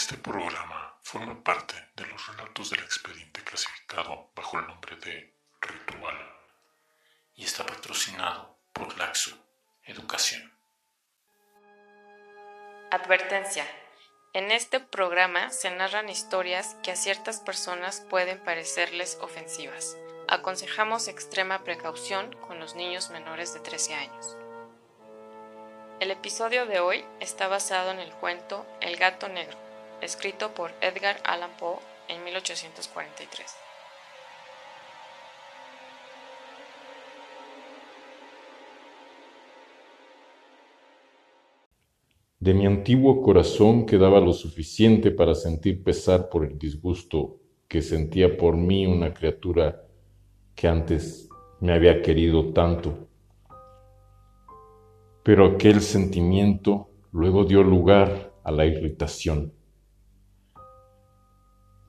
Este programa forma parte de los relatos del expediente clasificado bajo el nombre de Ritual y está patrocinado por Laxo Educación. Advertencia. En este programa se narran historias que a ciertas personas pueden parecerles ofensivas. Aconsejamos extrema precaución con los niños menores de 13 años. El episodio de hoy está basado en el cuento El gato negro, escrito por Edgar Allan Poe en 1843. De mi antiguo corazón quedaba lo suficiente para sentir pesar por el disgusto que sentía por mí una criatura que antes me había querido tanto. Pero aquel sentimiento luego dio lugar a la irritación.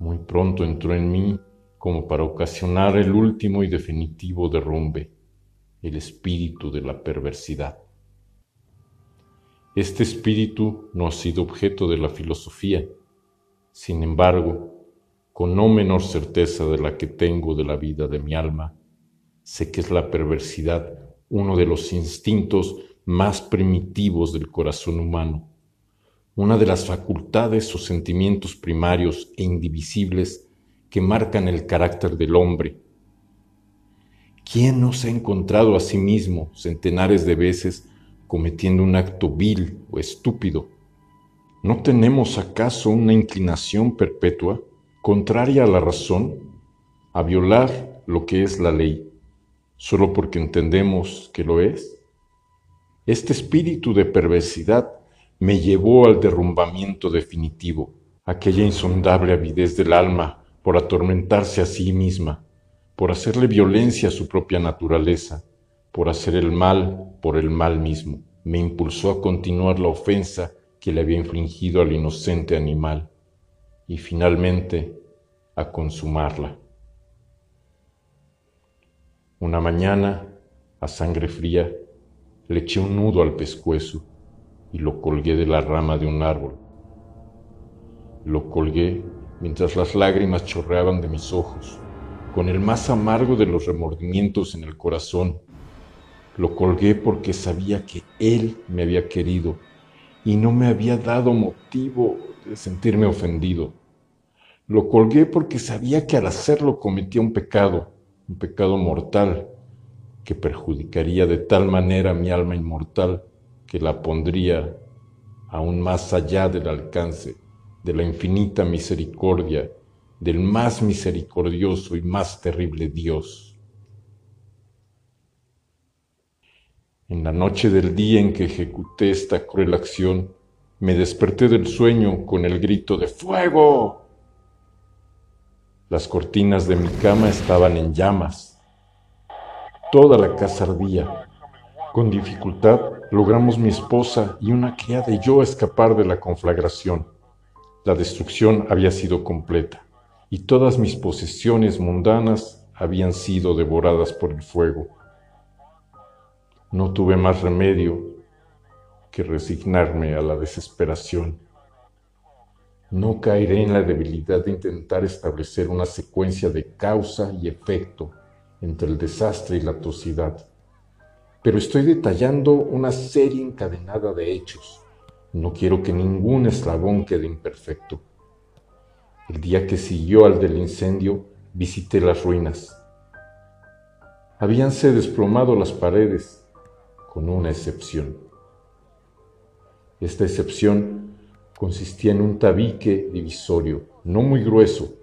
Muy pronto entró en mí como para ocasionar el último y definitivo derrumbe, el espíritu de la perversidad. Este espíritu no ha sido objeto de la filosofía. Sin embargo, con no menor certeza de la que tengo de la vida de mi alma, sé que es la perversidad uno de los instintos más primitivos del corazón humano, una de las facultades o sentimientos primarios e indivisibles que marcan el carácter del hombre. ¿Quién no se ha encontrado a sí mismo centenares de veces cometiendo un acto vil o estúpido. ¿No tenemos acaso una inclinación perpetua, contraria a la razón, a violar lo que es la ley, solo porque entendemos que lo es? Este espíritu de perversidad me llevó al derrumbamiento definitivo, aquella insondable avidez del alma por atormentarse a sí misma, por hacerle violencia a su propia naturaleza, por hacer el mal por el mal mismo, me impulsó a continuar la ofensa que le había infligido al inocente animal y finalmente a consumarla. Una mañana, a sangre fría, le eché un nudo al pescuezo y lo colgué de la rama de un árbol. Lo colgué mientras las lágrimas chorreaban de mis ojos, con el más amargo de los remordimientos en el corazón lo colgué porque sabía que Él me había querido y no me había dado motivo de sentirme ofendido. Lo colgué porque sabía que al hacerlo cometía un pecado, un pecado mortal, que perjudicaría de tal manera mi alma inmortal que la pondría aún más allá del alcance de la infinita misericordia del más misericordioso y más terrible Dios. En la noche del día en que ejecuté esta cruel acción, me desperté del sueño con el grito de ¡Fuego! Las cortinas de mi cama estaban en llamas. Toda la casa ardía. Con dificultad logramos mi esposa y una criada y yo escapar de la conflagración. La destrucción había sido completa y todas mis posesiones mundanas habían sido devoradas por el fuego no tuve más remedio que resignarme a la desesperación. No caeré en la debilidad de intentar establecer una secuencia de causa y efecto entre el desastre y la atrocidad, pero estoy detallando una serie encadenada de hechos. No quiero que ningún eslabón quede imperfecto. El día que siguió al del incendio, visité las ruinas. Habíanse desplomado las paredes, con una excepción. Esta excepción consistía en un tabique divisorio, no muy grueso,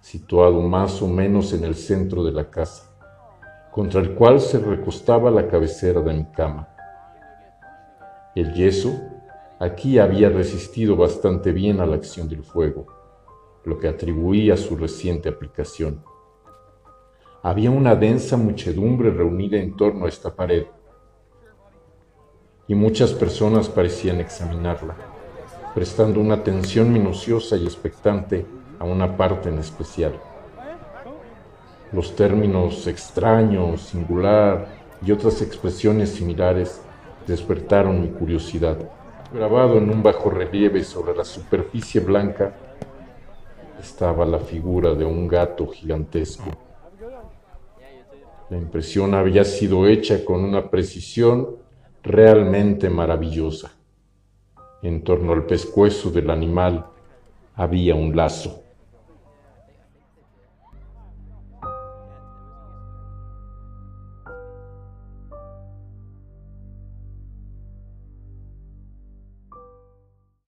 situado más o menos en el centro de la casa, contra el cual se recostaba la cabecera de mi cama. El yeso aquí había resistido bastante bien a la acción del fuego, lo que atribuía a su reciente aplicación. Había una densa muchedumbre reunida en torno a esta pared, y muchas personas parecían examinarla, prestando una atención minuciosa y expectante a una parte en especial. Los términos extraño, singular y otras expresiones similares despertaron mi curiosidad. Grabado en un bajo relieve sobre la superficie blanca estaba la figura de un gato gigantesco. La impresión había sido hecha con una precisión realmente maravillosa. En torno al pescuezo del animal había un lazo.